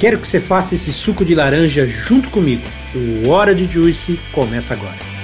Quero que você faça esse suco de laranja junto comigo. O Hora de Juice começa agora.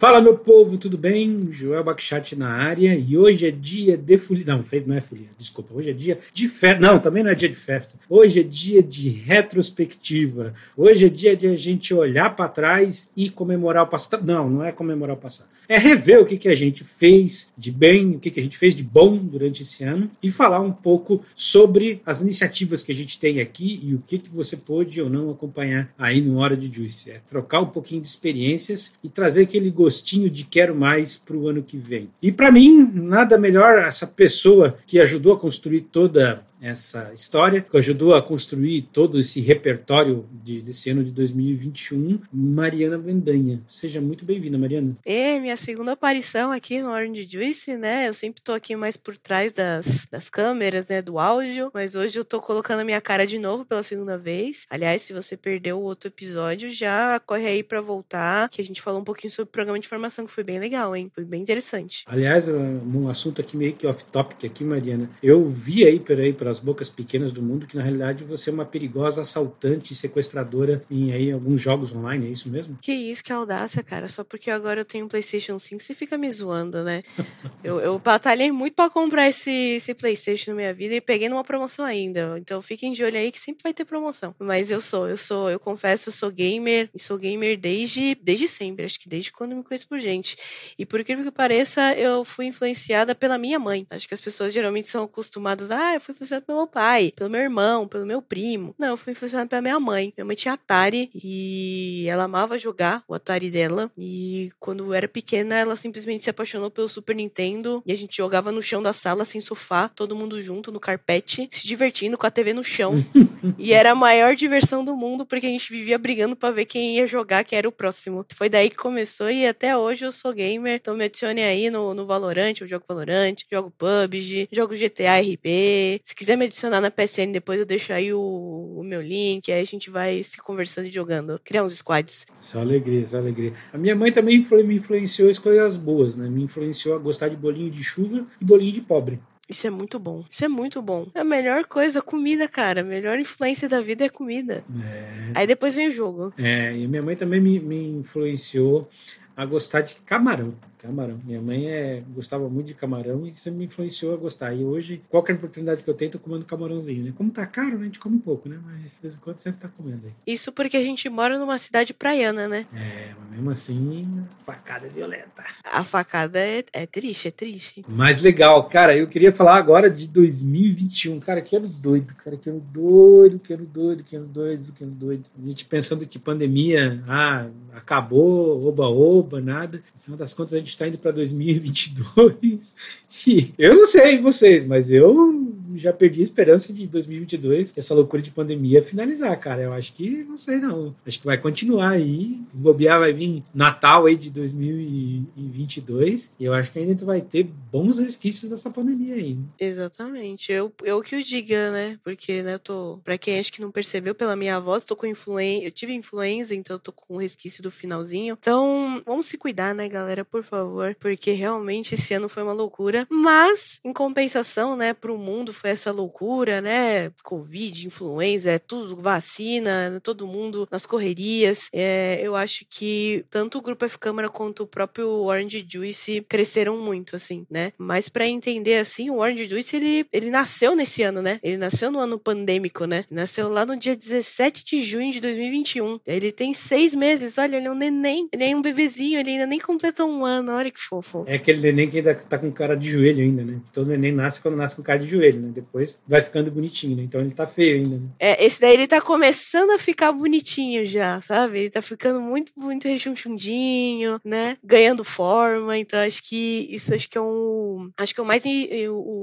Fala meu povo, tudo bem? Joel Bakchat na área e hoje é dia de folia. Não, não é folia, desculpa. Hoje é dia de festa. Não, também não é dia de festa. Hoje é dia de retrospectiva. Hoje é dia de a gente olhar para trás e comemorar o passado. Não, não é comemorar o passado é rever o que, que a gente fez de bem, o que, que a gente fez de bom durante esse ano e falar um pouco sobre as iniciativas que a gente tem aqui e o que, que você pôde ou não acompanhar aí no Hora de Juice. É trocar um pouquinho de experiências e trazer aquele gostinho de quero mais para o ano que vem. E para mim, nada melhor essa pessoa que ajudou a construir toda essa história, que ajudou a construir todo esse repertório de, desse ano de 2021, Mariana Vendanha. Seja muito bem-vinda, Mariana. É, minha segunda aparição aqui no Orange Juice, né? Eu sempre tô aqui mais por trás das, das câmeras, né, do áudio, mas hoje eu tô colocando a minha cara de novo pela segunda vez. Aliás, se você perdeu o outro episódio, já corre aí para voltar, que a gente falou um pouquinho sobre o programa de formação, que foi bem legal, hein? Foi bem interessante. Aliás, um assunto aqui meio que off-topic aqui, Mariana. Eu vi aí por aí, pelas bocas pequenas do mundo, que na realidade você é uma perigosa assaltante e sequestradora em aí alguns jogos online, é isso mesmo? Que isso, que audácia, cara. Só porque agora eu tenho um PlayStation 5, você fica me zoando, né? eu, eu batalhei muito para comprar esse, esse PlayStation na minha vida e peguei numa promoção ainda. Então fiquem de olho aí que sempre vai ter promoção. Mas eu sou, eu sou, eu confesso, eu sou gamer e sou gamer desde, desde sempre, acho que desde quando me conheço por gente. E por incrível que pareça, eu fui influenciada pela minha mãe. Acho que as pessoas geralmente são acostumadas, ah, eu fui influenciada pelo meu pai, pelo meu irmão, pelo meu primo. Não, eu fui influenciada pela minha mãe. Minha mãe tinha Atari e ela amava jogar o Atari dela. E quando eu era pequena, ela simplesmente se apaixonou pelo Super Nintendo e a gente jogava no chão da sala, sem sofá, todo mundo junto no carpete, se divertindo com a TV no chão. e era a maior diversão do mundo porque a gente vivia brigando para ver quem ia jogar, quem era o próximo. Foi daí que começou e até hoje eu sou gamer. Então me adicione aí no, no Valorant, eu jogo Valorant, jogo PUBG, jogo GTA RP. Se quiser quiser me adicionar na PSN depois, eu deixo aí o, o meu link, aí a gente vai se conversando e jogando. Criar uns squads. Só alegria, só alegria. A minha mãe também me influenciou as coisas boas, né? Me influenciou a gostar de bolinho de chuva e bolinho de pobre. Isso é muito bom. Isso é muito bom. É a melhor coisa, comida, cara. A melhor influência da vida é comida. É... Aí depois vem o jogo. É, e minha mãe também me, me influenciou a gostar de camarão. Camarão. Minha mãe é, gostava muito de camarão e sempre me influenciou a gostar. E hoje, qualquer oportunidade que eu tenho, tô comendo camarãozinho, né? Como tá caro, né? A gente come um pouco, né? Mas de vez em quando sempre tá comendo aí. Isso porque a gente mora numa cidade praiana, né? É, mas mesmo assim, facada é violenta. A facada é, é triste, é triste. Mas legal, cara, eu queria falar agora de 2021. Cara, que ano doido, cara, que ano doido, que ano doido, que ano doido, que ano doido. A gente pensando que pandemia, ah, acabou, oba-oba, nada. No final das contas, a gente gente está indo para 2022 e eu não sei vocês, mas eu já perdi a esperança de 2022, essa loucura de pandemia finalizar, cara. Eu acho que, não sei não, acho que vai continuar aí. Bobear vai vir Natal aí de 2022 e eu acho que ainda vai ter bons resquícios dessa pandemia aí. Exatamente. Eu, eu que o diga, né? Porque, né, eu tô, pra quem acho que não percebeu pela minha voz, tô com influência, eu tive influenza, então eu tô com o resquício do finalzinho. Então, vamos se cuidar, né, galera, por favor, porque realmente esse ano foi uma loucura, mas em compensação, né, pro mundo foi essa loucura, né? Covid, influenza, é tudo vacina, todo mundo nas correrias. É, eu acho que tanto o Grupo F Câmara quanto o próprio Orange Juice cresceram muito, assim, né? Mas para entender assim, o Orange Juice ele, ele nasceu nesse ano, né? Ele nasceu no ano pandêmico, né? Nasceu lá no dia 17 de junho de 2021. Ele tem seis meses, olha, ele é um neném, ele é um bebezinho, ele ainda nem completou um ano, olha que fofo. É aquele neném que ainda tá com cara de joelho ainda, né? Todo neném nasce quando nasce com cara de joelho, né? Depois vai ficando bonitinho, né? Então ele tá feio ainda. Né? É, esse daí ele tá começando a ficar bonitinho já, sabe? Ele tá ficando muito, muito rechonchundinho, né? Ganhando forma. Então acho que isso acho que é um. Acho que é o mais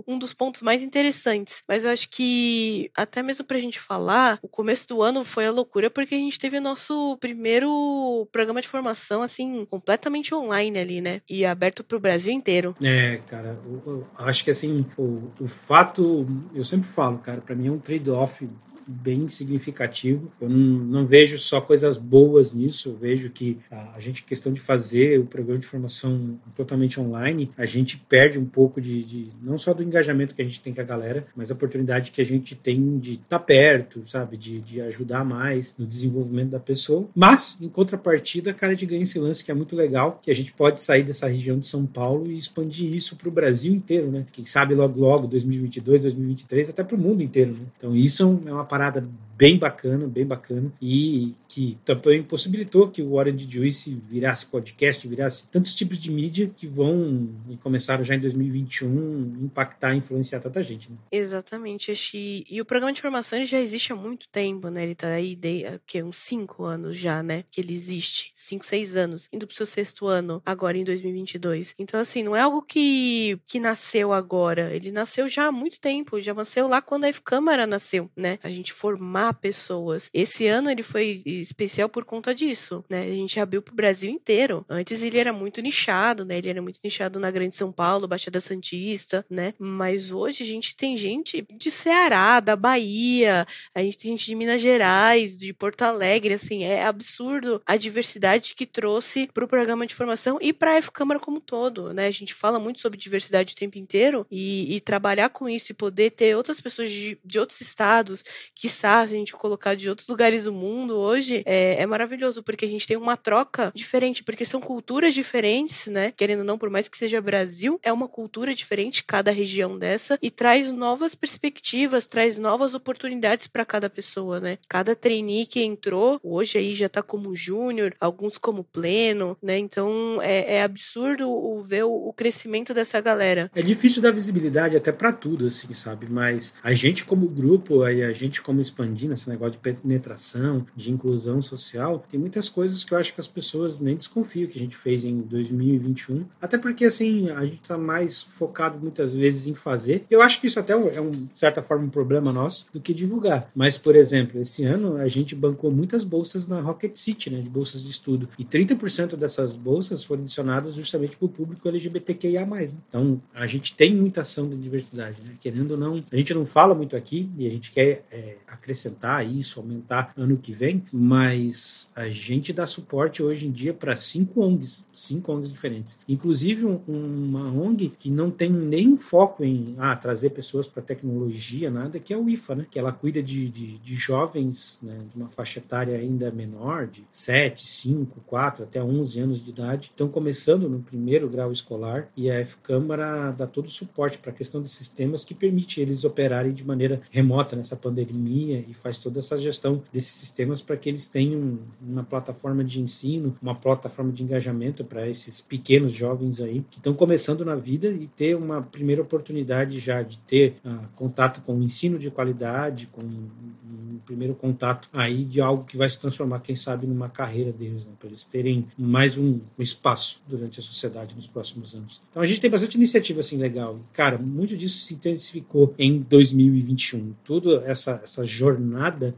um dos pontos mais interessantes. Mas eu acho que até mesmo pra gente falar, o começo do ano foi a loucura porque a gente teve o nosso primeiro programa de formação, assim, completamente online ali, né? E aberto pro Brasil inteiro. É, cara, eu, eu acho que assim, o, o fato, eu sempre falo, cara, para mim é um trade-off bem significativo. Eu não, não, vejo só coisas boas nisso, eu vejo que a, gente, questão de fazer o programa de formação totalmente online, a gente perde um pouco de, de, não só do engajamento que a gente tem com a galera, mas a oportunidade que a gente tem de estar tá perto, sabe, de, de ajudar mais no desenvolvimento da pessoa. Mas, em contrapartida, cara, a gente ganha esse lance que é muito legal, que a gente pode sair dessa região de São Paulo e expandir isso para o Brasil inteiro, né? Quem sabe logo, logo, 2022, 2023, até para o mundo inteiro, né? Então, isso é uma parada bem bacana, bem bacana, e que também possibilitou que o Orange Juice virasse podcast, virasse tantos tipos de mídia que vão e começaram já em 2021 impactar, influenciar tanta gente. Né? Exatamente. E, e o programa de formação já existe há muito tempo, né? Ele está aí de que, uns cinco anos já, né? Que ele existe. Cinco, seis anos. Indo pro seu sexto ano, agora em 2022. Então, assim, não é algo que, que nasceu agora. Ele nasceu já há muito tempo. Já nasceu lá quando a F-Câmara nasceu, né? A gente formar pessoas. Esse ano ele foi especial por conta disso, né? A gente abriu pro Brasil inteiro. Antes ele era muito nichado, né? Ele era muito nichado na Grande São Paulo, Baixada Santista, né? Mas hoje a gente tem gente de Ceará, da Bahia, a gente tem gente de Minas Gerais, de Porto Alegre, assim, é absurdo a diversidade que trouxe pro programa de formação e pra F-Câmara como um todo, né? A gente fala muito sobre diversidade o tempo inteiro e, e trabalhar com isso e poder ter outras pessoas de, de outros estados, que a gente colocar de outros lugares do mundo hoje, é, é, maravilhoso, porque a gente tem uma troca diferente, porque são culturas diferentes, né? Querendo ou não, por mais que seja Brasil, é uma cultura diferente, cada região dessa, e traz novas perspectivas, traz novas oportunidades para cada pessoa, né? Cada trainee que entrou, hoje aí já tá como júnior, alguns como pleno, né? Então é, é absurdo o, ver o, o, crescimento dessa galera. É difícil dar visibilidade até para tudo, assim, sabe? Mas a gente como grupo, aí a gente como expandindo esse negócio de penetração, de inclusão social, tem muitas coisas que eu acho que as pessoas nem desconfiam que a gente fez em 2021. Até porque, assim, a gente está mais focado muitas vezes em fazer. Eu acho que isso até é, um, de certa forma, um problema nosso do que divulgar. Mas, por exemplo, esse ano a gente bancou muitas bolsas na Rocket City, né, de bolsas de estudo. E 30% dessas bolsas foram adicionadas justamente para o público LGBTQIA. Né? Então, a gente tem muita ação de diversidade, né? Querendo ou não, a gente não fala muito aqui e a gente quer é, acrescentar isso, aumentar ano que vem, mas a gente dá suporte hoje em dia para cinco ONGs, cinco ONGs diferentes. Inclusive um, uma ONG que não tem nem foco em ah, trazer pessoas para tecnologia, nada, que é o IFA, né? que ela cuida de, de, de jovens né, de uma faixa etária ainda menor, de 7, 5, 4 até 11 anos de idade, estão começando no primeiro grau escolar e a F-Câmara dá todo o suporte para a questão de sistemas que permite eles operarem de maneira remota nessa pandemia e faz toda essa gestão desses sistemas para que eles tenham uma plataforma de ensino, uma plataforma de engajamento para esses pequenos jovens aí que estão começando na vida e ter uma primeira oportunidade já de ter uh, contato com o ensino de qualidade, com um primeiro contato aí de algo que vai se transformar, quem sabe, numa carreira deles, né? para eles terem mais um, um, espaço durante a sociedade nos próximos anos. Então a gente tem bastante iniciativa assim legal. Cara, muito disso se intensificou em 2021. Toda essa, essa jornada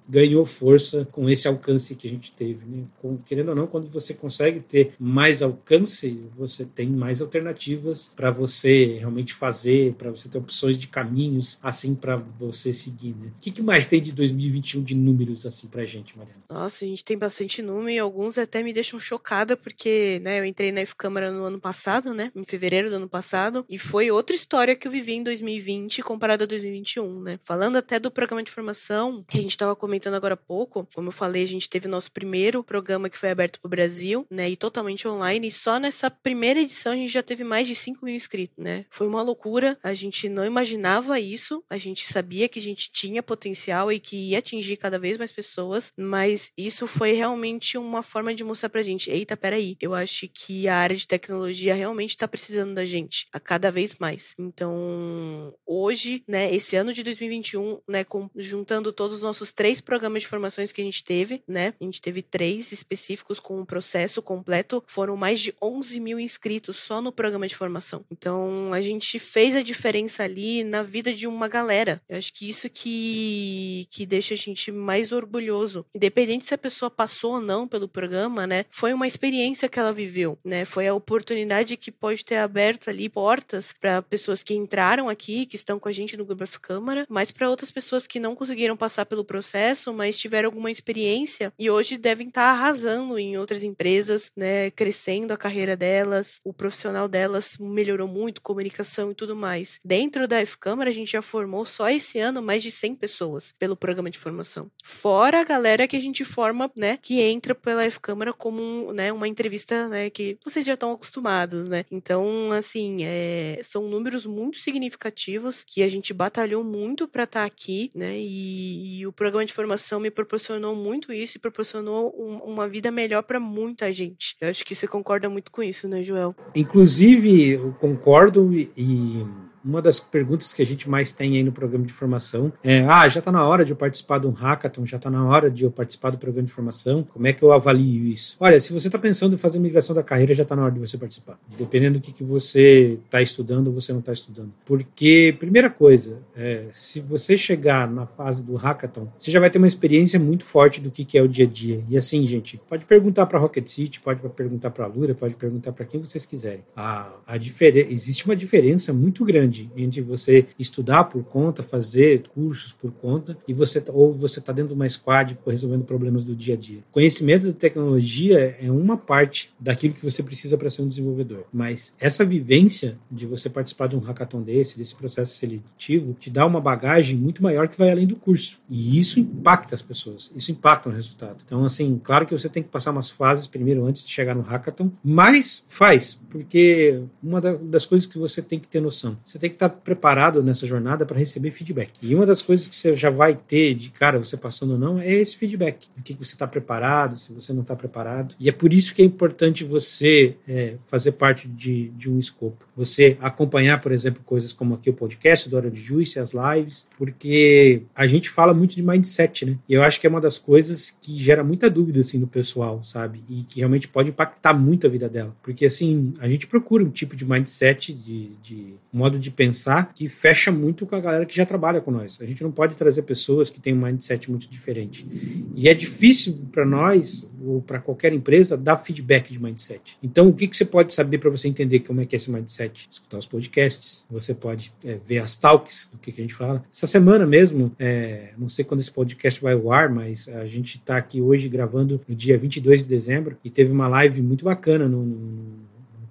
ganhou força com esse alcance que a gente teve. Né? Com, querendo ou não, quando você consegue ter mais alcance, você tem mais alternativas para você realmente fazer, para você ter opções de caminhos assim para você seguir. Né? O que, que mais tem de 2021 de números assim para gente, Mariana? Nossa, a gente tem bastante número e alguns até me deixam chocada porque né, eu entrei na F-Câmara no ano passado, né? Em fevereiro do ano passado, e foi outra história que eu vivi em 2020 comparado a 2021, né? Falando até do programa de formação, que gente estava comentando agora há pouco, como eu falei, a gente teve nosso primeiro programa que foi aberto para o Brasil, né, e totalmente online, e só nessa primeira edição a gente já teve mais de 5 mil inscritos, né? Foi uma loucura, a gente não imaginava isso, a gente sabia que a gente tinha potencial e que ia atingir cada vez mais pessoas, mas isso foi realmente uma forma de mostrar pra gente, eita, peraí, eu acho que a área de tecnologia realmente está precisando da gente, a cada vez mais. Então, hoje, né, esse ano de 2021, né, juntando todos os nossos três programas de formações que a gente teve, né, a gente teve três específicos com o um processo completo, foram mais de 11 mil inscritos só no programa de formação. Então, a gente fez a diferença ali na vida de uma galera. Eu acho que isso que, que deixa a gente mais orgulhoso. Independente se a pessoa passou ou não pelo programa, né, foi uma experiência que ela viveu, né, foi a oportunidade que pode ter aberto ali portas para pessoas que entraram aqui, que estão com a gente no Grupo F Câmara, mas para outras pessoas que não conseguiram passar pelo processo, mas tiveram alguma experiência e hoje devem estar tá arrasando em outras empresas, né, crescendo a carreira delas, o profissional delas melhorou muito, comunicação e tudo mais. Dentro da F Câmara, a gente já formou só esse ano mais de 100 pessoas pelo programa de formação. Fora a galera que a gente forma, né, que entra pela F Câmara como um, né, uma entrevista, né, que vocês já estão acostumados, né? Então, assim, é, são números muito significativos que a gente batalhou muito para estar tá aqui, né? E, e, o programa de formação me proporcionou muito isso e proporcionou um, uma vida melhor para muita gente. Eu acho que você concorda muito com isso, né, Joel? Inclusive, eu concordo e, e uma das perguntas que a gente mais tem aí no programa de formação é: ah, já está na hora de eu participar de um hackathon, já está na hora de eu participar do programa de formação, como é que eu avalio isso? Olha, se você está pensando em fazer migração da carreira, já está na hora de você participar, dependendo do que, que você está estudando ou você não está estudando. Porque, primeira coisa, é, se você chegar na fase do hackathon, você já vai ter uma experiência muito forte do que, que é o dia a dia. E assim, gente, pode perguntar para Rocket City, pode perguntar para a Lura, pode perguntar para quem vocês quiserem. A, a existe uma diferença muito grande grande entre você estudar por conta, fazer cursos por conta, e você tá, ou você está dentro de uma squad resolvendo problemas do dia a dia. Conhecimento de tecnologia é uma parte daquilo que você precisa para ser um desenvolvedor, mas essa vivência de você participar de um hackathon desse, desse processo seletivo, te dá uma bagagem muito maior que vai além do curso. E isso impacta as pessoas, isso impacta no resultado. Então, assim, claro que você tem que passar umas fases primeiro antes de chegar no hackathon, mas faz, porque uma das coisas que você tem que ter noção, você tem tem que estar preparado nessa jornada para receber feedback. E uma das coisas que você já vai ter de cara, você passando ou não, é esse feedback. O que você está preparado, se você não está preparado. E é por isso que é importante você é, fazer parte de, de um escopo. Você acompanhar, por exemplo, coisas como aqui o podcast do Hora de Juice, as lives, porque a gente fala muito de mindset, né? E eu acho que é uma das coisas que gera muita dúvida, assim, no pessoal, sabe? E que realmente pode impactar muito a vida dela. Porque, assim, a gente procura um tipo de mindset, de, de modo de pensar que fecha muito com a galera que já trabalha com nós. A gente não pode trazer pessoas que têm um mindset muito diferente. E é difícil para nós, ou para qualquer empresa, dar feedback de mindset. Então, o que, que você pode saber para você entender como é que é esse mindset? Escutar os podcasts, você pode é, ver as talks, do que, que a gente fala. Essa semana mesmo, é, não sei quando esse podcast vai ao ar, mas a gente está aqui hoje gravando no dia 22 de dezembro e teve uma live muito bacana no, no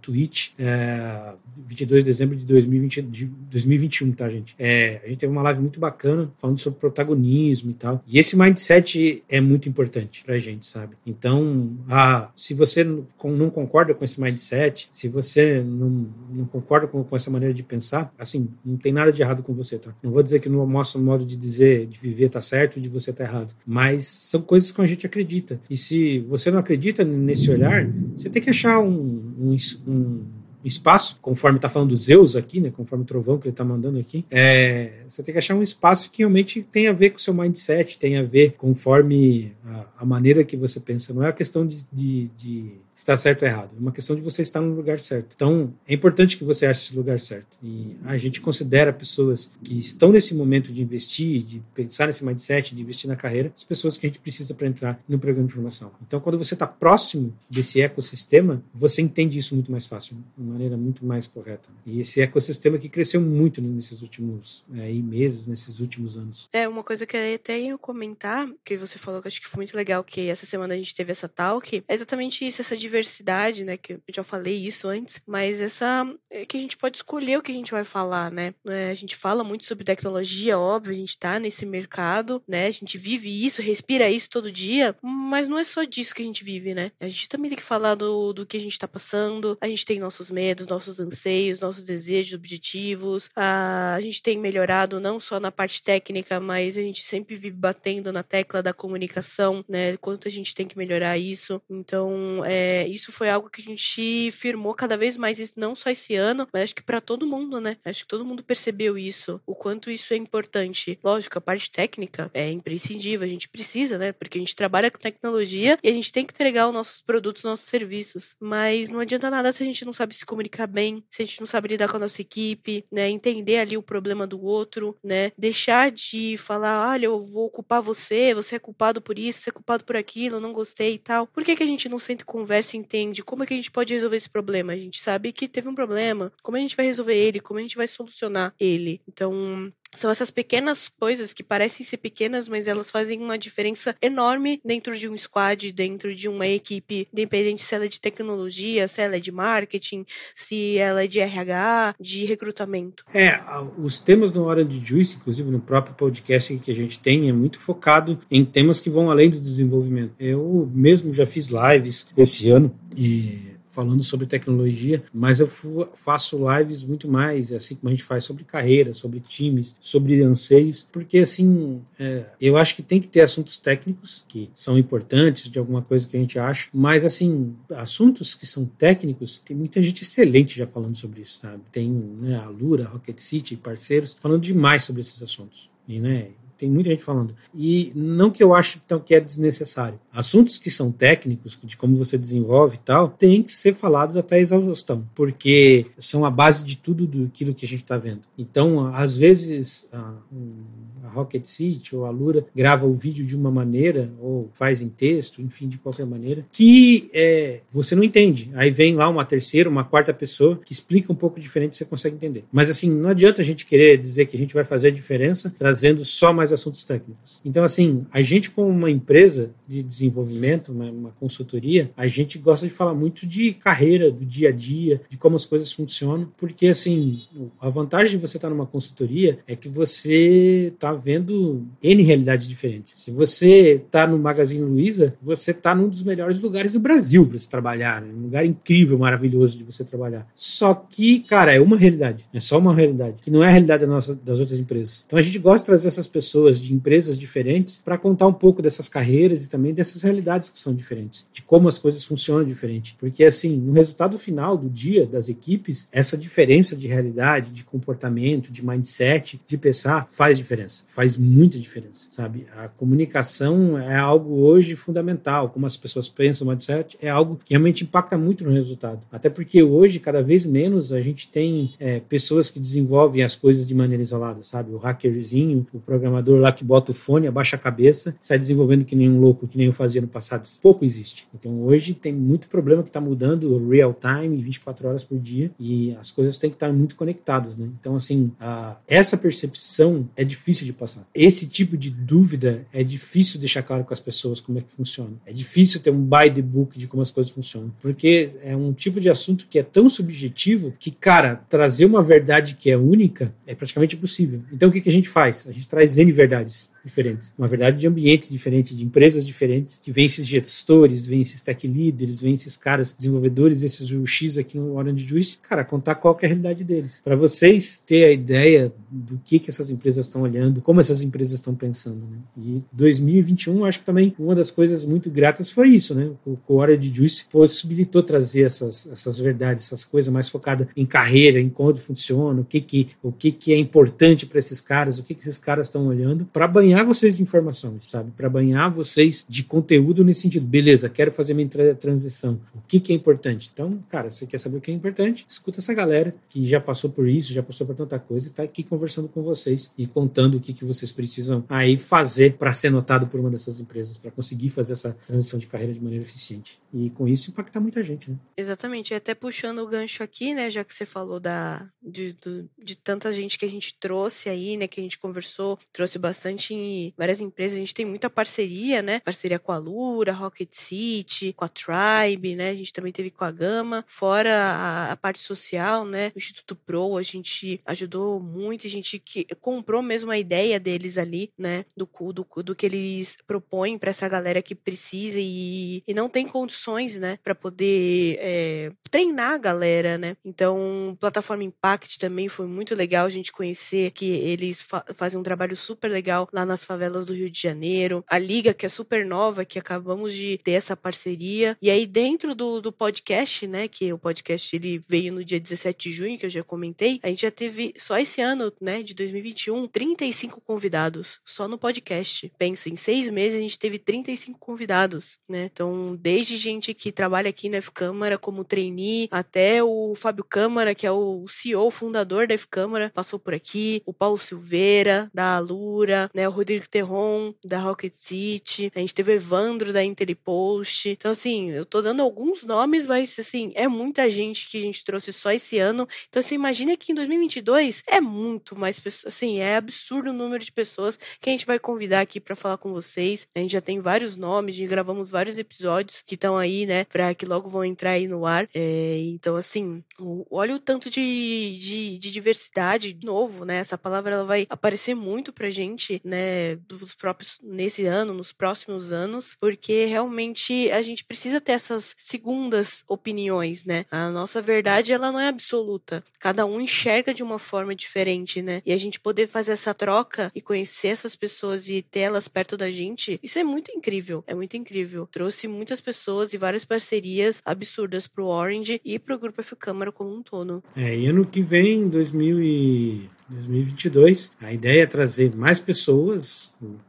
Twitch, é, 22 de dezembro de, 2020, de 2021, tá, gente? É, a gente teve uma live muito bacana falando sobre protagonismo e tal. E esse mindset é muito importante pra gente, sabe? Então, ah, se você não concorda com esse mindset, se você não, não concorda com, com essa maneira de pensar, assim, não tem nada de errado com você, tá? Não vou dizer que no nosso modo de dizer, de viver tá certo, de você tá errado. Mas são coisas que a gente acredita. E se você não acredita nesse olhar, você tem que achar um, um, um espaço, conforme está falando do Zeus aqui, né, conforme o trovão que ele está mandando aqui, é, você tem que achar um espaço que realmente tem a ver com o seu mindset, tem a ver conforme a, a maneira que você pensa. Não é a questão de, de, de está certo ou errado. É uma questão de você estar no lugar certo. Então, é importante que você ache esse lugar certo. E a gente considera pessoas que estão nesse momento de investir, de pensar nesse mindset, de investir na carreira, as pessoas que a gente precisa para entrar no programa de formação. Então, quando você está próximo desse ecossistema, você entende isso muito mais fácil. maneira muito mais correta. E esse ecossistema que cresceu muito nesses últimos é, meses, nesses últimos anos. É, uma coisa que eu até ia comentar, que você falou que eu acho que foi muito legal, que essa semana a gente teve essa talk, é exatamente isso, essa diversidade, né, que eu já falei isso antes, mas essa, é que a gente pode escolher o que a gente vai falar, né, é, a gente fala muito sobre tecnologia, óbvio, a gente tá nesse mercado, né, a gente vive isso, respira isso todo dia, mas não é só disso que a gente vive, né, a gente também tem que falar do, do que a gente tá passando, a gente tem nossos medos, nossos anseios, nossos desejos, objetivos, a, a gente tem melhorado não só na parte técnica, mas a gente sempre vive batendo na tecla da comunicação, né? Quanto a gente tem que melhorar isso. Então, é, isso foi algo que a gente firmou cada vez mais, não só esse ano, mas acho que para todo mundo, né? Acho que todo mundo percebeu isso, o quanto isso é importante. Lógico, a parte técnica é imprescindível, a gente precisa, né? Porque a gente trabalha com tecnologia e a gente tem que entregar os nossos produtos, nossos serviços. Mas não adianta nada se a gente não sabe se comunicar bem, se a gente não sabe lidar com a nossa equipe, né? Entender ali o problema do outro, né? Deixar de falar, olha, eu vou culpar você, você é culpado por isso, você é culpado por aquilo, não gostei e tal. Por que, que a gente não sente conversa e entende como é que a gente pode resolver esse problema? A gente sabe que teve um problema, como a gente vai resolver ele, como a gente vai solucionar ele. Então, são essas pequenas coisas que parecem ser pequenas, mas elas fazem uma diferença enorme dentro de um squad, dentro de uma equipe, independente se ela é de tecnologia, se ela é de marketing, se ela é de RH, de recrutamento. É, os temas no Hora de Juice, inclusive no próprio podcast que a gente tem, é muito focado em temas que vão além do desenvolvimento. Eu mesmo já fiz lives esse ano e falando sobre tecnologia, mas eu faço lives muito mais, assim como a gente faz sobre carreira, sobre times, sobre anseios, porque assim, é, eu acho que tem que ter assuntos técnicos que são importantes de alguma coisa que a gente acha, mas assim, assuntos que são técnicos, tem muita gente excelente já falando sobre isso, sabe? Tem né, a Lura, Rocket City, parceiros, falando demais sobre esses assuntos. E, né, tem muita gente falando. E não que eu acho então, que é desnecessário. Assuntos que são técnicos, de como você desenvolve e tal, tem que ser falados até a exaustão, porque são a base de tudo aquilo que a gente está vendo. Então, às vezes, um a Rocket City ou a Lura grava o vídeo de uma maneira, ou faz em texto, enfim, de qualquer maneira, que é, você não entende. Aí vem lá uma terceira, uma quarta pessoa que explica um pouco diferente você consegue entender. Mas assim, não adianta a gente querer dizer que a gente vai fazer a diferença trazendo só mais assuntos técnicos. Então, assim, a gente, como uma empresa de desenvolvimento, uma, uma consultoria, a gente gosta de falar muito de carreira, do dia a dia, de como as coisas funcionam, porque assim, a vantagem de você estar numa consultoria é que você está vendo N realidades diferentes. Se você está no Magazine Luiza, você está num dos melhores lugares do Brasil para se trabalhar, né? um lugar incrível, maravilhoso de você trabalhar. Só que, cara, é uma realidade, é só uma realidade, que não é a realidade da nossa, das outras empresas. Então a gente gosta de trazer essas pessoas de empresas diferentes para contar um pouco dessas carreiras e também dessas realidades que são diferentes, de como as coisas funcionam diferente. Porque, assim, no resultado final do dia das equipes, essa diferença de realidade, de comportamento, de mindset, de pensar, faz diferença faz muita diferença, sabe? A comunicação é algo hoje fundamental, como as pessoas pensam, etc. É algo que realmente impacta muito no resultado. Até porque hoje, cada vez menos, a gente tem é, pessoas que desenvolvem as coisas de maneira isolada, sabe? O hackerzinho, o programador lá que bota o fone, abaixa a cabeça, sai desenvolvendo que nem um louco, que nem eu fazia no passado. Pouco existe. Então hoje tem muito problema que está mudando real time, 24 horas por dia, e as coisas têm que estar muito conectadas, né? Então, assim, a, essa percepção é difícil de passar. Esse tipo de dúvida é difícil deixar claro com as pessoas como é que funciona. É difícil ter um by the book de como as coisas funcionam, porque é um tipo de assunto que é tão subjetivo que, cara, trazer uma verdade que é única é praticamente impossível. Então o que, que a gente faz? A gente traz N verdades diferentes. Uma verdade de ambientes diferentes, de empresas diferentes, que vem esses gestores, vem esses tech leaders, vem esses caras desenvolvedores, esses UX aqui no Orange Juice, cara, contar qual é a realidade deles. Para vocês ter a ideia do que, que essas empresas estão olhando, como essas empresas estão pensando. Né? E 2021, acho que também uma das coisas muito gratas foi isso, né? O, o Orange Juice possibilitou trazer essas, essas verdades, essas coisas mais focadas em carreira, em como funciona, o que, que, o que, que é importante para esses caras, o que, que esses caras estão olhando, para banhar banhar vocês de informações, sabe? Para banhar vocês de conteúdo nesse sentido. Beleza, quero fazer minha transição. O que, que é importante? Então, cara, você quer saber o que é importante? Escuta essa galera que já passou por isso, já passou por tanta coisa e tá aqui conversando com vocês e contando o que, que vocês precisam aí fazer para ser notado por uma dessas empresas, para conseguir fazer essa transição de carreira de maneira eficiente. E com isso impactar muita gente, né? Exatamente. E até puxando o gancho aqui, né, já que você falou da, de, de, de tanta gente que a gente trouxe aí, né, que a gente conversou, trouxe bastante várias empresas, a gente tem muita parceria, né? Parceria com a Lura, Rocket City, com a Tribe, né? A gente também teve com a Gama, fora a, a parte social, né? O Instituto Pro, a gente ajudou muito, a gente que comprou mesmo a ideia deles ali, né? Do, do, do que eles propõem para essa galera que precisa e, e não tem condições, né? Para poder é, treinar a galera, né? Então, plataforma Impact também foi muito legal a gente conhecer que eles fa fazem um trabalho super legal lá nas favelas do Rio de Janeiro. A Liga, que é super nova, que acabamos de ter essa parceria. E aí, dentro do, do podcast, né? Que o podcast ele veio no dia 17 de junho, que eu já comentei, a gente já teve só esse ano, né? De 2021, 35 convidados só no podcast. Pensa, em seis meses a gente teve 35 convidados, né? Então, desde gente que trabalha aqui na F-Câmara como trainee, até o Fábio Câmara, que é o CEO, fundador da F-Câmara, passou por aqui, o Paulo Silveira, da Alura, né? O Rodrigo Terron, da Rocket City, a gente teve o Evandro, da Intellipost. Então, assim, eu tô dando alguns nomes, mas, assim, é muita gente que a gente trouxe só esse ano. Então, você imagina que em 2022 é muito mais pessoas, assim, é absurdo o número de pessoas que a gente vai convidar aqui para falar com vocês. A gente já tem vários nomes, já gravamos vários episódios que estão aí, né, para que logo vão entrar aí no ar. É, então, assim, olha o tanto de, de, de, diversidade novo, né? Essa palavra ela vai aparecer muito pra gente, né, dos próprios nesse ano, nos próximos anos, porque realmente a gente precisa ter essas segundas opiniões, né? A nossa verdade ela não é absoluta. Cada um enxerga de uma forma diferente, né? E a gente poder fazer essa troca e conhecer essas pessoas e ter elas perto da gente, isso é muito incrível. É muito incrível. Trouxe muitas pessoas e várias parcerias absurdas pro Orange e pro Grupo F Câmara como um todo. É, e ano que vem, 2000 e 2022. A ideia é trazer mais pessoas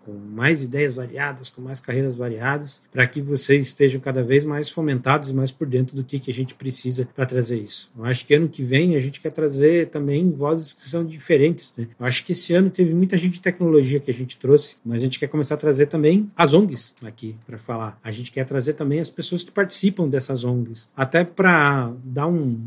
com mais ideias variadas, com mais carreiras variadas, para que vocês estejam cada vez mais fomentados e mais por dentro do que, que a gente precisa para trazer isso. Eu acho que ano que vem a gente quer trazer também vozes que são diferentes. Né? Eu acho que esse ano teve muita gente de tecnologia que a gente trouxe, mas a gente quer começar a trazer também as ONGs aqui para falar. A gente quer trazer também as pessoas que participam dessas ONGs, até para dar um,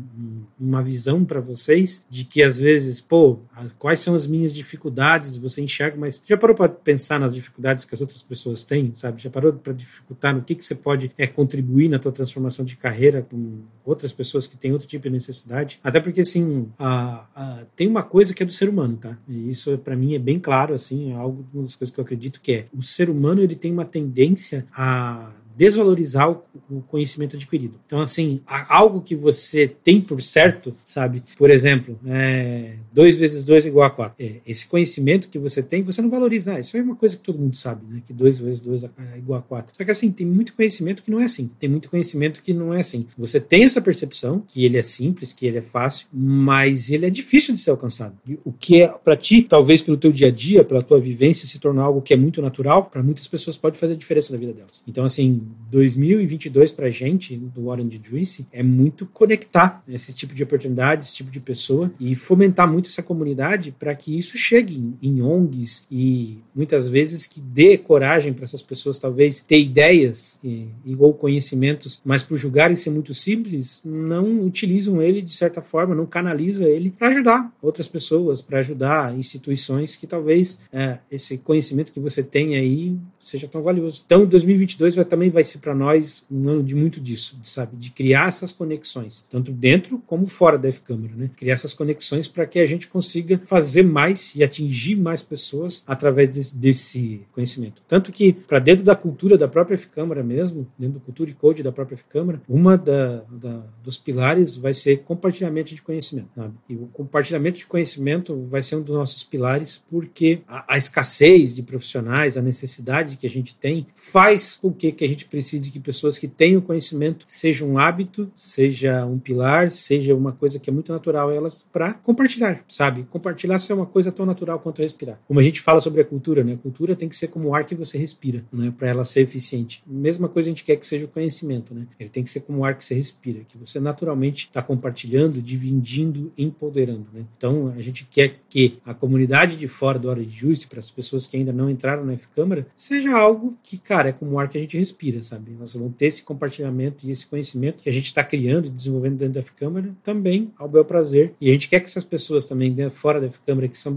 uma visão para vocês de que às vezes, pô, quais são as minhas dificuldades, você enxerga, mas já parou para pensar nas dificuldades que as outras pessoas têm, sabe? Já parou para dificultar no que, que você pode é, contribuir na tua transformação de carreira com outras pessoas que têm outro tipo de necessidade? Até porque, assim, a, a, tem uma coisa que é do ser humano, tá? E isso, para mim, é bem claro, assim, é algo, uma das coisas que eu acredito que é o ser humano, ele tem uma tendência a desvalorizar o, conhecimento adquirido. Então, assim, algo que você tem por certo, sabe? Por exemplo, é, 2 vezes 2 é igual a 4. É, esse conhecimento que você tem, você não valoriza. Ah, isso é uma coisa que todo mundo sabe, né? Que 2 vezes 2 é igual a 4. Só que, assim, tem muito conhecimento que não é assim. Tem muito conhecimento que não é assim. Você tem essa percepção que ele é simples, que ele é fácil, mas ele é difícil de ser alcançado. O que é, para ti, talvez pelo teu dia a dia, pela tua vivência, se tornar algo que é muito natural, para muitas pessoas pode fazer a diferença na vida delas. Então, assim, 2022 para a gente, do Orange Juice, é muito conectar esse tipo de oportunidade, esse tipo de pessoa e fomentar muito essa comunidade para que isso chegue em, ONGs e muitas vezes que dê coragem para essas pessoas talvez ter ideias e, ou conhecimentos, mas por julgarem ser muito simples, não utilizam ele de certa forma, não canaliza ele para ajudar outras pessoas, para ajudar instituições que talvez é, esse conhecimento que você tem aí seja tão valioso. Então, 2022 vai, também vai ser para nós um ano de muito disso, sabe, de criar essas conexões, tanto dentro como fora da F-Câmara, né? Criar essas conexões para que a gente consiga fazer mais e atingir mais pessoas através de desse, desse conhecimento. Tanto que, para dentro da cultura da própria F-Câmara mesmo, dentro do cultura e code da própria F-Câmara, uma da, da, dos pilares vai ser compartilhamento de conhecimento. Sabe? E o compartilhamento de conhecimento vai ser um dos nossos pilares, porque a, a escassez de profissionais, a necessidade que a gente tem, faz com que, que a gente gente que pessoas que tenham conhecimento seja um hábito, seja um pilar, seja uma coisa que é muito natural elas para compartilhar, sabe? Compartilhar é uma coisa tão natural quanto respirar. Como a gente fala sobre a cultura, né? A cultura tem que ser como o ar que você respira, né? Para ela ser eficiente. Mesma coisa a gente quer que seja o conhecimento, né? Ele tem que ser como o ar que você respira, que você naturalmente está compartilhando, dividindo, empoderando, né? Então a gente quer que a comunidade de fora do Hora de Juice, para as pessoas que ainda não entraram na F-Câmara, seja algo que, cara, é como o ar que a gente respira, sabe? Nós vamos ter esse compartilhamento e esse conhecimento que a gente está criando e desenvolvendo dentro da F-Câmara também ao bel prazer. E a gente quer que essas pessoas também dentro, fora da F-Câmara que são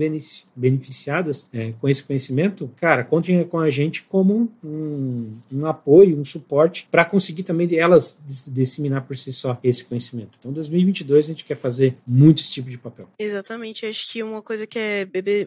beneficiadas é, com esse conhecimento, cara, contem com a gente como um, um apoio, um suporte para conseguir também elas disseminar por si só esse conhecimento. Então, 2022 a gente quer fazer muito esse tipo de papel. Exatamente. Acho que uma coisa que é,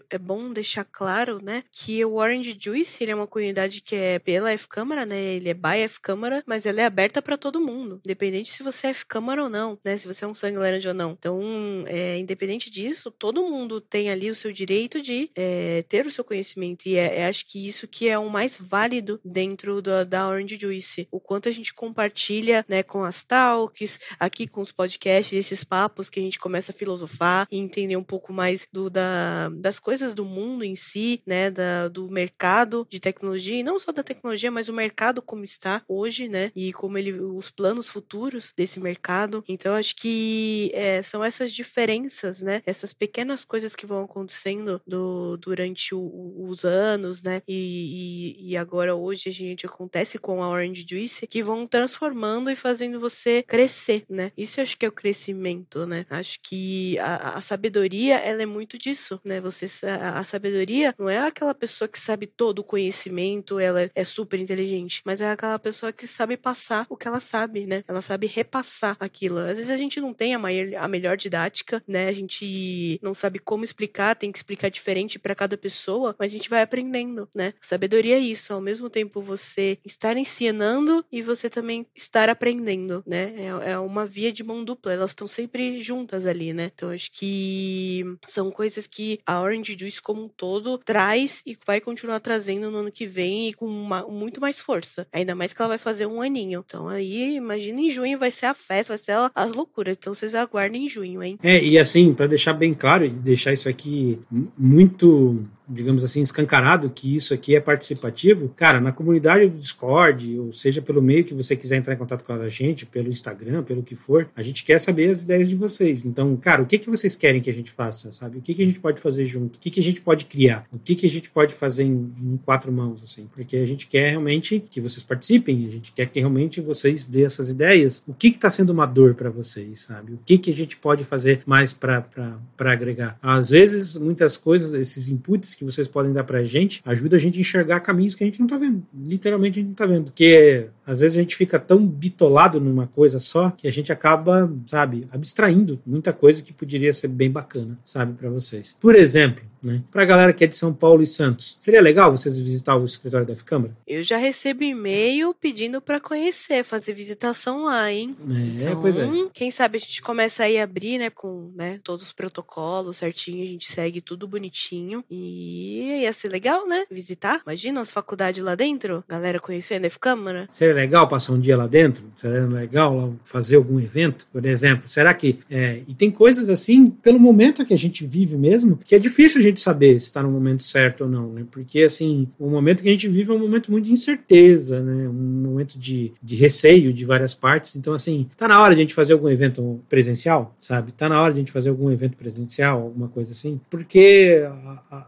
é bom deixar claro, né, que o Orange Juice ele é uma comunidade que é pela F-Câmara, né, ele é by F-Câmara, mas ela é aberta para todo mundo, independente se você é F-Câmara ou não, né, se você é um sangue laranja ou não. Então, é, independente disso, todo mundo tem ali o seu direito de é, ter o seu conhecimento. E é, é, acho que isso que é o mais válido dentro do, da Orange Juice. O quanto a gente compartilha né, com as talks, aqui com os podcasts, esses papos que a gente começa a filosofar e entender um pouco mais do, da, das coisas do mundo em si, né, da, do mercado de tecnologia, e não só da tecnologia, mas o mercado como está hoje, né, e como ele, os planos futuros desse mercado. Então, acho que é, são essas diferenças, né, essas pequenas coisas que vão acontecendo do, durante o, os anos, né, e, e, e agora hoje a gente acontece com a Orange Juice, que vão transformando e fazendo você crescer, né? Isso acho que é o crescimento, né? Acho que a, a sabedoria, ela é muito disso, né? Você, a, a, sabedoria não é aquela pessoa que sabe todo o conhecimento, ela é super inteligente, mas é aquela pessoa que sabe passar o que ela sabe, né? Ela sabe repassar aquilo. Às vezes a gente não tem a, maior, a melhor didática, né? A gente não sabe como explicar, tem que explicar diferente para cada pessoa, mas a gente vai aprendendo, né? Sabedoria é isso, ao mesmo tempo você estar ensinando e você também estar aprendendo, né? É, é uma via de mão dupla, elas estão sempre juntas ali, né? Então acho que são coisas que a Orange Juice como um todo traz e vai continuar trazendo no ano que vem e com uma, muito mais força. Ainda mais que ela vai fazer um aninho. Então aí, imagina em junho vai ser a festa, vai ser as loucuras. Então vocês aguardem em junho, hein? É, e assim, para deixar bem claro e deixar isso aqui muito digamos assim, escancarado que isso aqui é participativo, cara, na comunidade do Discord, ou seja, pelo meio que você quiser entrar em contato com a gente, pelo Instagram, pelo que for, a gente quer saber as ideias de vocês. Então, cara, o que, que vocês querem que a gente faça, sabe? O que, que a gente pode fazer junto? O que, que a gente pode criar? O que, que a gente pode fazer em, em quatro mãos, assim? Porque a gente quer realmente que vocês participem, a gente quer que realmente vocês dê essas ideias. O que está sendo uma dor para vocês, sabe? O que, que a gente pode fazer mais para agregar? Às vezes, muitas coisas, esses inputs que vocês podem dar pra gente ajuda a gente a enxergar caminhos que a gente não tá vendo. Literalmente a gente não tá vendo. Porque às vezes a gente fica tão bitolado numa coisa só que a gente acaba, sabe, abstraindo muita coisa que poderia ser bem bacana, sabe, para vocês. Por exemplo, né? Para a galera que é de São Paulo e Santos, seria legal vocês visitar o escritório da F-Câmara? Eu já recebo e-mail pedindo para conhecer, fazer visitação lá, hein? É, então, pois é. Quem sabe a gente começa aí a abrir, né, com né, todos os protocolos certinho, a gente segue tudo bonitinho e ia ser legal, né? Visitar. Imagina as faculdades lá dentro, galera conhecendo a F-Câmara. Seria legal passar um dia lá dentro? Seria legal fazer algum evento, por exemplo? Será que. É... e tem coisas assim, pelo momento que a gente vive mesmo, que é difícil a gente saber se está no momento certo ou não, né? Porque, assim, o momento que a gente vive é um momento muito de incerteza, né? Um momento de, de receio de várias partes. Então, assim, tá na hora de a gente fazer algum evento presencial, sabe? Tá na hora de a gente fazer algum evento presencial, alguma coisa assim. Porque,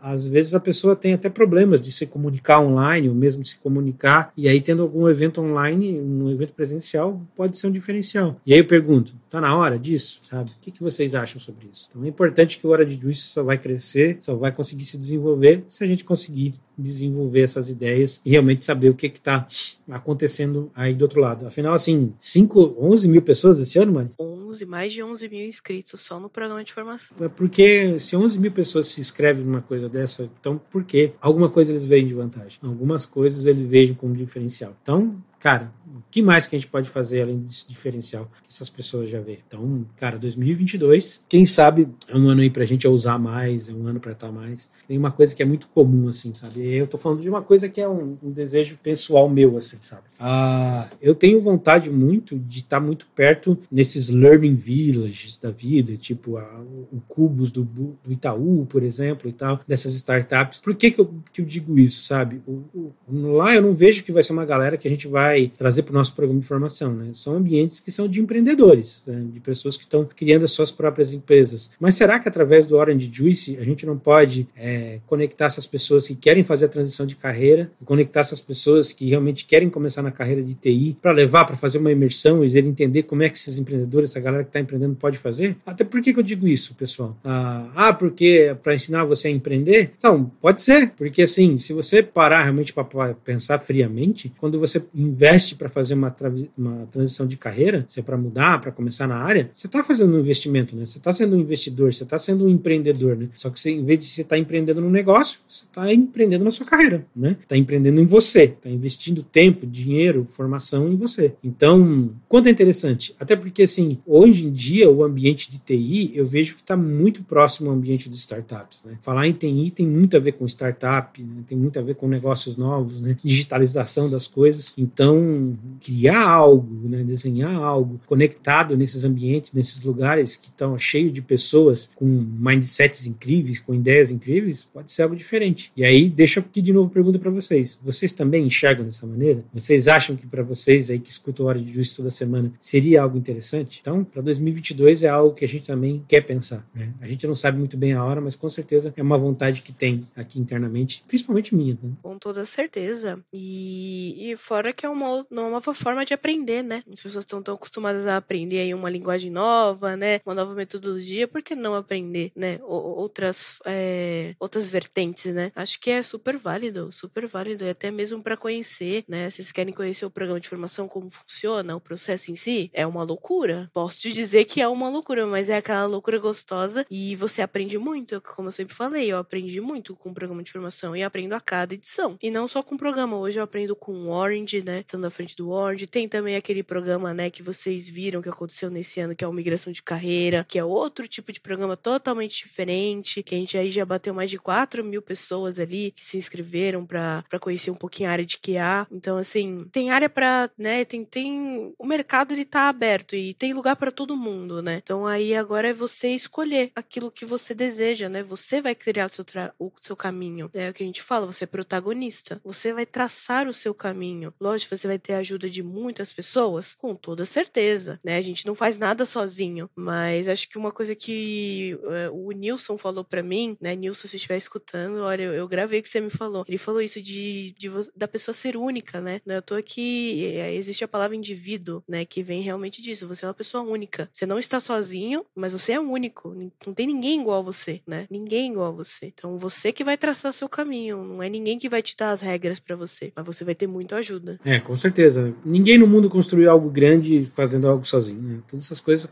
às vezes, a pessoa tem até problemas de se comunicar online, ou mesmo de se comunicar, e aí, tendo algum evento online, um evento presencial, pode ser um diferencial. E aí eu pergunto, tá na hora disso, sabe? O que, que vocês acham sobre isso? Então, é importante que o Hora de Juice só vai crescer, só vai conseguir se desenvolver se a gente conseguir desenvolver essas ideias e realmente saber o que está acontecendo aí do outro lado. Afinal, assim, 5, 11 mil pessoas esse ano, mano? 11, mais de 11 mil inscritos só no programa de formação. É porque se 11 mil pessoas se inscrevem numa coisa dessa, então por quê? Alguma coisa eles veem de vantagem. Algumas coisas eles vejam como diferencial. Então, cara, que mais que a gente pode fazer além desse diferencial que essas pessoas já vê? Então, cara, 2022, quem sabe é um ano aí pra gente ousar mais, é um ano pra estar mais. Tem uma coisa que é muito comum, assim, sabe? Eu tô falando de uma coisa que é um, um desejo pessoal meu, assim, sabe? Ah, eu tenho vontade muito de estar muito perto nesses learning villages da vida, tipo a, o Cubos do, do Itaú, por exemplo, e tal, dessas startups. Por que, que, eu, que eu digo isso, sabe? O, o, lá eu não vejo que vai ser uma galera que a gente vai trazer para o nosso programa de formação, né? São ambientes que são de empreendedores, né? de pessoas que estão criando as suas próprias empresas. Mas será que através do Orange Juice a gente não pode é, conectar essas pessoas que querem fazer a transição de carreira, conectar essas pessoas que realmente querem começar na carreira de TI para levar para fazer uma imersão e ele entender como é que esses empreendedores, essa galera que está empreendendo pode fazer? Até por que, que eu digo isso, pessoal? Ah, ah porque é para ensinar você a empreender? Então, pode ser, porque assim, se você parar realmente para pensar friamente, quando você investe para fazer uma, uma transição de carreira, se é para mudar, para começar na área, você está fazendo um investimento, né? Você está sendo um investidor, você está sendo um empreendedor, né? Só que você, em vez de você estar tá empreendendo no negócio, você está empreendendo na sua carreira, né? Está empreendendo em você, está investindo tempo, dinheiro, formação em você. Então, quanto é interessante, até porque assim, hoje em dia o ambiente de TI eu vejo que está muito próximo ao ambiente de startups, né? Falar em TI tem muito a ver com startup, né? tem muito a ver com negócios novos, né? Digitalização das coisas. Então, criar algo, né? Desenhar algo conectado nesses ambientes, nesses lugares que estão cheios de pessoas com mindsets incríveis, com ideias incríveis, pode ser algo diferente. E aí, deixa aqui de novo a pergunta para vocês. Vocês também enxergam dessa maneira? Vocês acham que para vocês aí que escutam Hora de Juiz toda semana seria algo interessante? Então, para 2022 é algo que a gente também quer pensar. Né? A gente não sabe muito bem a hora, mas com certeza é uma vontade que tem aqui internamente, principalmente minha. Né? Com toda certeza. E, e fora que é uma, uma nova forma de aprender, né? As pessoas estão tão acostumadas a aprender aí uma linguagem nova, né? Uma nova metodologia, por que não aprender, né? Outras, é, outras vertentes, né? Acho que é super válido, super válido, e até mesmo para conhecer, né? Se vocês querem conhecer o programa de formação, como funciona, o processo em si, é uma loucura. Posso te dizer que é uma loucura, mas é aquela loucura gostosa e você aprende muito, como eu sempre falei, eu aprendi muito com o programa de formação e aprendo a cada edição. E não só com o programa, hoje eu aprendo com o Orange, né? Estando à frente do. Tem também aquele programa, né, que vocês viram que aconteceu nesse ano, que é o Migração de Carreira, que é outro tipo de programa totalmente diferente, que a gente aí já bateu mais de 4 mil pessoas ali que se inscreveram para conhecer um pouquinho a área de QA. Então, assim, tem área para, né, tem, tem. O mercado ele tá aberto e tem lugar para todo mundo, né? Então aí agora é você escolher aquilo que você deseja, né? Você vai criar o seu, o seu caminho. É o que a gente fala, você é protagonista. Você vai traçar o seu caminho. Lógico, você vai ter a ajuda de muitas pessoas, com toda certeza, né? A gente não faz nada sozinho, mas acho que uma coisa que uh, o Nilson falou para mim, né? Nilson, se estiver escutando, olha, eu, eu gravei que você me falou. Ele falou isso de, de da pessoa ser única, né? Eu tô aqui, é, existe a palavra indivíduo, né? Que vem realmente disso. Você é uma pessoa única. Você não está sozinho, mas você é único. Não tem ninguém igual a você, né? Ninguém igual a você. Então você que vai traçar seu caminho. Não é ninguém que vai te dar as regras para você, mas você vai ter muito ajuda. É, com certeza. Ninguém no mundo construiu algo grande fazendo algo sozinho, né? Todas essas coisas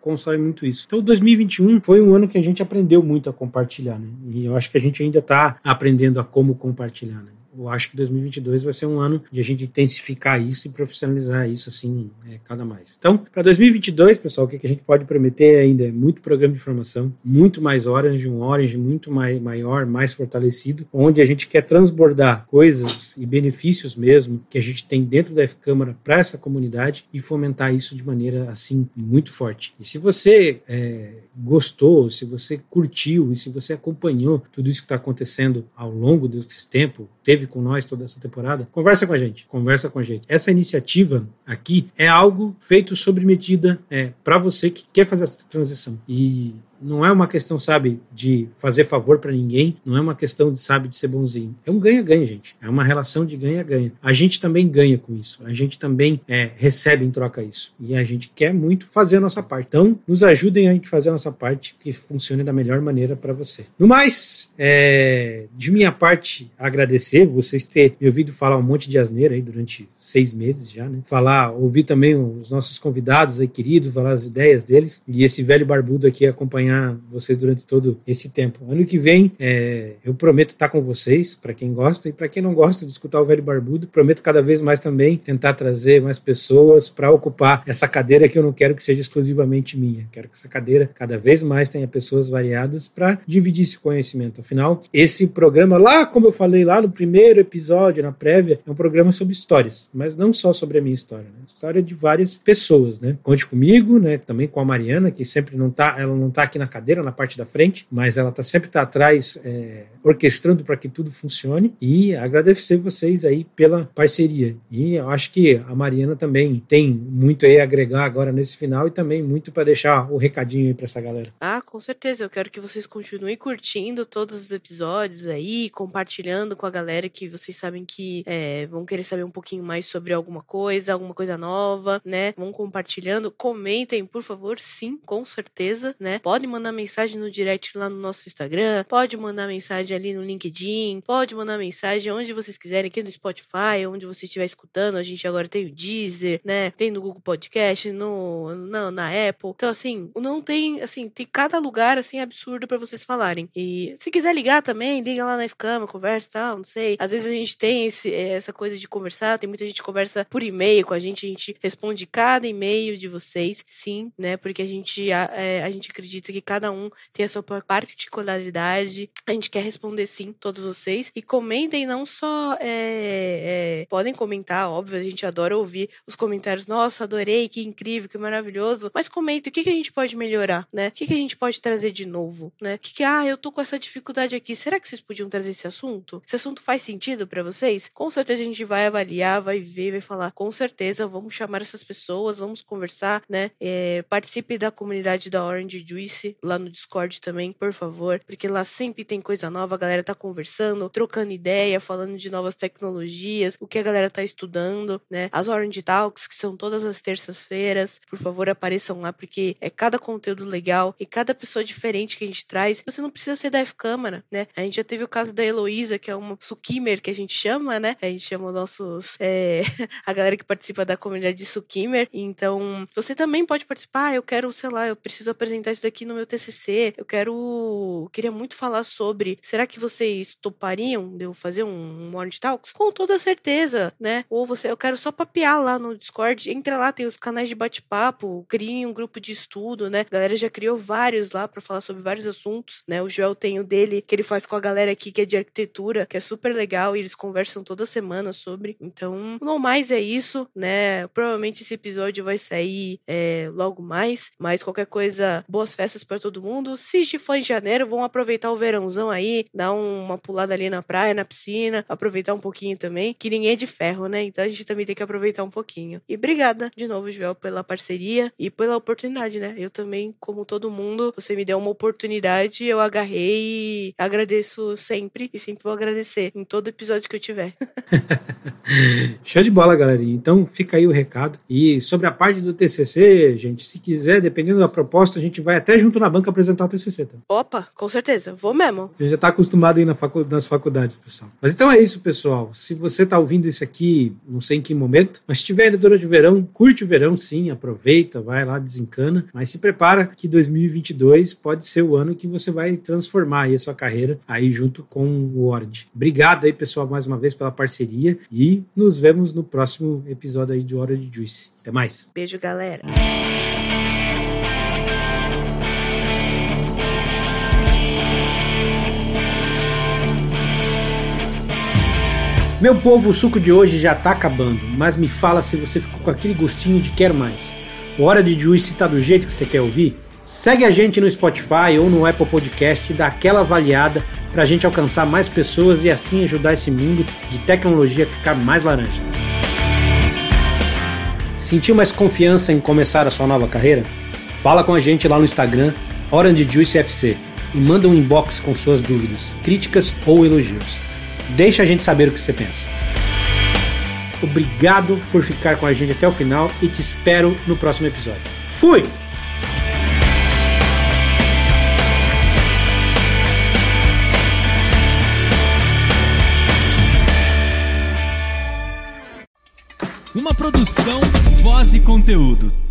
constroem muito isso. Então 2021 foi um ano que a gente aprendeu muito a compartilhar, né? E eu acho que a gente ainda está aprendendo a como compartilhar, né? Eu acho que 2022 vai ser um ano de a gente intensificar isso e profissionalizar isso assim é, cada mais. Então, para 2022, pessoal, o que, a gente pode prometer ainda é muito programa de formação, muito mais Orange, um Orange muito mais, maior, mais fortalecido, onde a gente quer transbordar coisas e benefícios mesmo que a gente tem dentro da F-Câmara para essa comunidade e fomentar isso de maneira assim muito forte. E se você é, gostou, se você curtiu e se você acompanhou tudo isso que está acontecendo ao longo desse tempo, teve com nós toda essa temporada, conversa com a gente, conversa com a gente. Essa iniciativa aqui é algo feito sobre medida é, para você que quer fazer essa transição. E não é uma questão, sabe, de fazer favor para ninguém, não é uma questão de, sabe, de ser bonzinho. É um ganha-ganha, gente. É uma relação de ganha-ganha. A gente também ganha com isso. A gente também é, recebe em troca isso. E a gente quer muito fazer a nossa parte. Então, nos ajudem a gente fazer a nossa parte que funcione da melhor maneira para você. No mais, é, de minha parte, agradecer vocês terem me ouvido falar um monte de asneira aí durante seis meses já, né? Falar, ouvir também os nossos convidados aí queridos, falar as ideias deles. E esse velho barbudo aqui acompanhar acompanhar vocês durante todo esse tempo. Ano que vem, é, eu prometo estar com vocês, para quem gosta, e para quem não gosta de escutar o Velho Barbudo, prometo cada vez mais também tentar trazer mais pessoas para ocupar essa cadeira que eu não quero que seja exclusivamente minha. Quero que essa cadeira cada vez mais tenha pessoas variadas para dividir esse conhecimento. Afinal, esse programa, lá como eu falei lá no primeiro episódio, na prévia, é um programa sobre histórias, mas não só sobre a minha história, né? história de várias pessoas, né? Conte comigo, né? Também com a Mariana, que sempre não tá, ela não tá aqui na cadeira, na parte da frente, mas ela tá sempre tá atrás, é, orquestrando para que tudo funcione e agradecer vocês aí pela parceria. E eu acho que a Mariana também tem muito aí a agregar agora nesse final e também muito para deixar o recadinho aí para essa galera. Ah, com certeza. Eu quero que vocês continuem curtindo todos os episódios aí, compartilhando com a galera que vocês sabem que é, vão querer saber um pouquinho mais sobre alguma coisa, alguma coisa nova, né? Vão compartilhando. Comentem, por favor, sim, com certeza, né? Pode mandar mensagem no direct lá no nosso Instagram, pode mandar mensagem ali no LinkedIn, pode mandar mensagem onde vocês quiserem, aqui no Spotify, onde você estiver escutando. A gente agora tem o Deezer, né? Tem no Google Podcast, no, na, na Apple. Então, assim, não tem, assim, tem cada lugar, assim, absurdo para vocês falarem. E se quiser ligar também, liga lá na Fcama, conversa e tal, não sei. Às vezes a gente tem esse, essa coisa de conversar, tem muita gente que conversa por e-mail com a gente, a gente responde cada e-mail de vocês, sim, né? Porque a gente, a, é, a gente acredita que cada um tem a sua particularidade. A gente quer responder sim todos vocês. E comentem não só. É, é, podem comentar, óbvio, a gente adora ouvir os comentários. Nossa, adorei, que incrível, que maravilhoso. Mas comentem o que, que a gente pode melhorar, né? O que, que a gente pode trazer de novo, né? O que, que, ah, eu tô com essa dificuldade aqui. Será que vocês podiam trazer esse assunto? Esse assunto faz sentido para vocês? Com certeza a gente vai avaliar, vai ver, vai falar. Com certeza, vamos chamar essas pessoas, vamos conversar, né? É, participe da comunidade da Orange Juice lá no Discord também, por favor, porque lá sempre tem coisa nova, a galera tá conversando, trocando ideia, falando de novas tecnologias, o que a galera tá estudando, né? As Orange Talks, que são todas as terças-feiras, por favor, apareçam lá, porque é cada conteúdo legal e cada pessoa diferente que a gente traz. Você não precisa ser da F-Câmara, né? A gente já teve o caso da Heloísa, que é uma Sukimer que a gente chama, né? A gente chama os nossos. É, a galera que participa da comunidade de Sukimer. Então, você também pode participar. Eu quero, sei lá, eu preciso apresentar isso daqui no meu TCC. Eu quero. Queria muito falar sobre. Será que vocês topariam de eu fazer um, um Talks? Com toda certeza, né? Ou você, eu quero só papear lá no Discord. Entra lá, tem os canais de bate-papo. Criem um grupo de estudo, né? A galera já criou vários lá para falar sobre vários assuntos, né? O Joel tem o dele, que ele faz com a galera aqui, que é de arquitetura, que é super legal, e eles conversam toda semana sobre. Então, não mais é isso, né? Provavelmente esse episódio vai sair é, logo mais, mas qualquer coisa, boas festas para todo mundo. Se for em janeiro, vão aproveitar o verãozão aí, dar uma pulada ali na praia, na piscina, aproveitar um pouquinho também, que ninguém é de ferro, né? Então a gente também tem que aproveitar um pouquinho. E obrigada de novo, Joel, pela parceria e pela oportunidade, né? Eu também, como todo mundo, você me deu uma oportunidade, eu agarrei e agradeço sempre e sempre vou agradecer em todo episódio que eu tiver. Show de bola, galerinha. Então fica aí o recado. E sobre a parte do TCC, gente, se quiser, dependendo da proposta, a gente vai até junto na banca apresentar o TCC. Tá? Opa, com certeza, vou mesmo. A gente já está acostumado aí na facu nas faculdades, pessoal. Mas então é isso, pessoal. Se você está ouvindo isso aqui, não sei em que momento, mas se tiver ainda de verão, curte o verão, sim, aproveita, vai lá, desencana, mas se prepara que 2022 pode ser o ano que você vai transformar aí a sua carreira aí junto com o Word. Obrigado aí, pessoal, mais uma vez pela parceria e nos vemos no próximo episódio aí de Hora de Juice. Até mais. Beijo, galera. Meu povo, o suco de hoje já tá acabando, mas me fala se você ficou com aquele gostinho de quero mais. O Hora de Juice tá do jeito que você quer ouvir? Segue a gente no Spotify ou no Apple Podcast e dá aquela avaliada para a gente alcançar mais pessoas e assim ajudar esse mundo de tecnologia a ficar mais laranja. Sentiu mais confiança em começar a sua nova carreira? Fala com a gente lá no Instagram, Orange Juice FC, e manda um inbox com suas dúvidas, críticas ou elogios. Deixa a gente saber o que você pensa. Obrigado por ficar com a gente até o final e te espero no próximo episódio. Fui! Uma produção, voz e conteúdo.